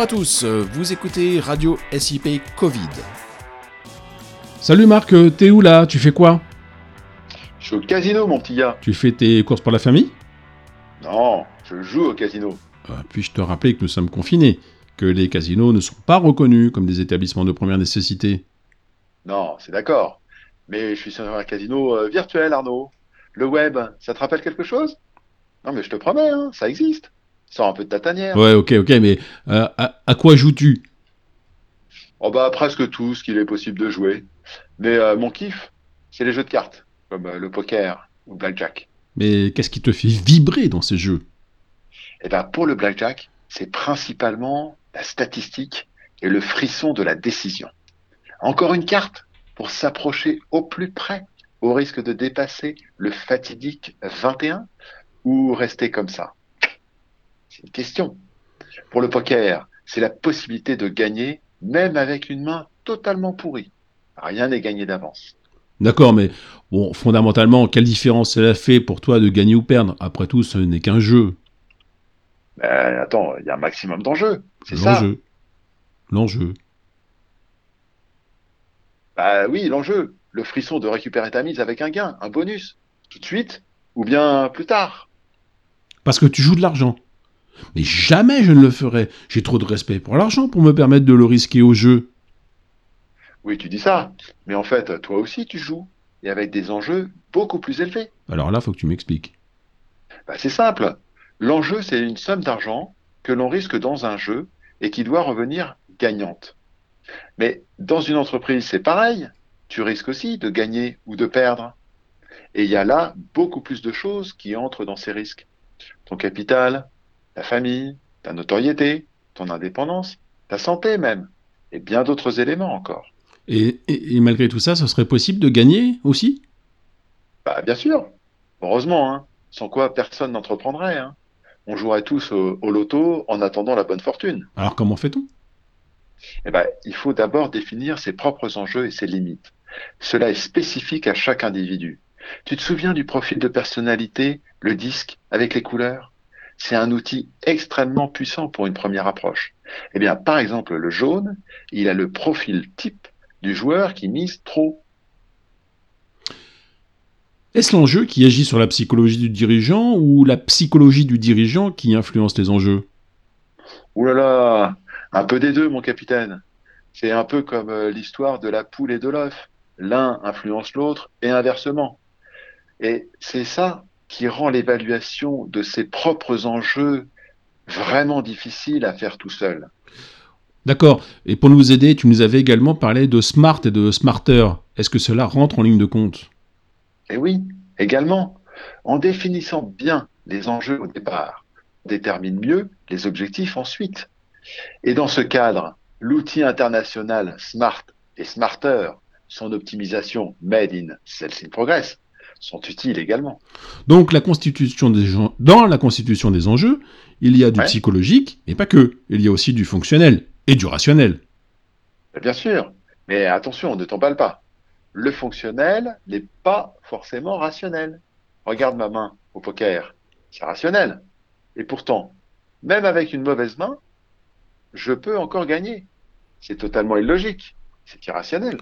à tous, vous écoutez Radio SIP Covid. Salut Marc, t'es où là Tu fais quoi? Je suis au casino, mon petit gars. Tu fais tes courses pour la famille? Non, je joue au casino. Euh, Puis-je te rappeler que nous sommes confinés, que les casinos ne sont pas reconnus comme des établissements de première nécessité? Non, c'est d'accord. Mais je suis sur un casino euh, virtuel, Arnaud. Le web, ça te rappelle quelque chose? Non, mais je te promets, hein, ça existe. Sors un peu de ta tanière. Ouais, ok, ok, mais euh, à, à quoi joues-tu? Oh bah presque tout ce qu'il est possible de jouer. Mais euh, mon kiff, c'est les jeux de cartes, comme euh, le poker ou le blackjack. Mais qu'est-ce qui te fait vibrer dans ces jeux? Et ben pour le blackjack, c'est principalement la statistique et le frisson de la décision. Encore une carte pour s'approcher au plus près, au risque de dépasser le fatidique 21 ou rester comme ça. C'est une question. Pour le poker, c'est la possibilité de gagner même avec une main totalement pourrie. Rien n'est gagné d'avance. D'accord, mais bon, fondamentalement, quelle différence cela fait pour toi de gagner ou perdre? Après tout, ce n'est qu'un jeu. Ben, attends, il y a un maximum d'enjeux. C'est ça. L'enjeu. L'enjeu. Bah oui, l'enjeu. Le frisson de récupérer ta mise avec un gain, un bonus. Tout de suite ou bien plus tard. Parce que tu joues de l'argent. Mais jamais je ne le ferai. J'ai trop de respect pour l'argent pour me permettre de le risquer au jeu. Oui, tu dis ça. Mais en fait, toi aussi, tu joues. Et avec des enjeux beaucoup plus élevés. Alors là, faut que tu m'expliques. Bah, c'est simple. L'enjeu, c'est une somme d'argent que l'on risque dans un jeu et qui doit revenir gagnante. Mais dans une entreprise, c'est pareil. Tu risques aussi de gagner ou de perdre. Et il y a là beaucoup plus de choses qui entrent dans ces risques. Ton capital, ta famille, ta notoriété, ton indépendance, ta santé même, et bien d'autres éléments encore. Et, et- et malgré tout ça, ce serait possible de gagner aussi? Bah, bien sûr. Heureusement, hein. Sans quoi personne n'entreprendrait, hein. On jouerait tous au, au loto en attendant la bonne fortune. Alors comment fait-on? Eh ben, il faut d'abord définir ses propres enjeux et ses limites. Cela est spécifique à chaque individu. Tu te souviens du profil de personnalité, le disque avec les couleurs? C'est un outil extrêmement puissant pour une première approche. Eh bien, par exemple, le jaune, il a le profil type du joueur qui mise trop. Est-ce l'enjeu qui agit sur la psychologie du dirigeant ou la psychologie du dirigeant qui influence les enjeux? Ouh là là, un peu des deux, mon capitaine. C'est un peu comme euh, l'histoire de la poule et de l'œuf. L'un influence l'autre et inversement. Et c'est ça qui rend l'évaluation de ses propres enjeux vraiment difficile à faire tout seul. D'accord. Et pour nous aider, tu nous avais également parlé de smart et de smarter. Est-ce que cela rentre en ligne de compte? Et oui, également, en définissant bien les enjeux au départ, on détermine mieux les objectifs ensuite. Et dans ce cadre, l'outil international Smart et Smarter, son optimisation Made in Sales in Progress, sont utiles également. Donc la constitution des gens- dans la constitution des enjeux, il y a du Ouais. psychologique, mais pas que. Il y a aussi du fonctionnel et du rationnel. Bien sûr, mais attention, ne t'emballe pas. Le fonctionnel n'est pas forcément rationnel. Regarde ma main au poker, c'est rationnel. Et pourtant, même avec une mauvaise main, je peux encore gagner. C'est totalement illogique. C'est irrationnel.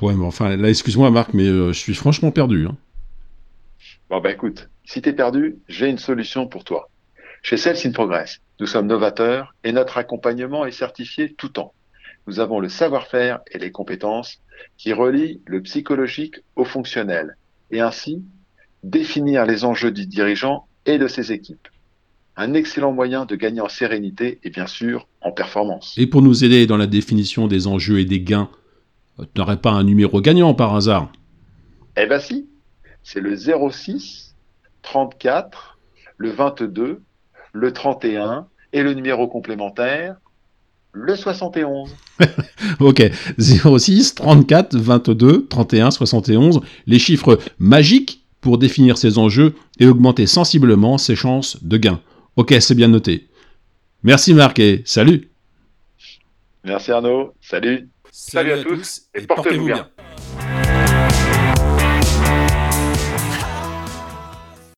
Ouais, mais enfin, là, excuse-moi Marc, mais euh, je suis franchement perdu. hein. Bon bah écoute, si t'es perdu, j'ai une solution pour toi. Chez Sales in Progress, nous sommes novateurs et notre accompagnement est certifié tout temps. Nous avons le savoir-faire et les compétences qui relient le psychologique au fonctionnel et ainsi définir les enjeux du dirigeant et de ses équipes. Un excellent moyen de gagner en sérénité et bien sûr en performance. Et pour nous aider dans la définition des enjeux et des gains, tu n'aurais pas un numéro gagnant par hasard Eh ben si, c'est le 06 34, le 22, le 31 et le numéro complémentaire, le 71. Ok, 06, 34, 22, 31, 71, les chiffres magiques pour définir ces enjeux et augmenter sensiblement ses chances de gain. Ok, c'est bien noté. Merci Marc et salut Merci Arnaud, salut. Salut, à tous et portez-vous bien.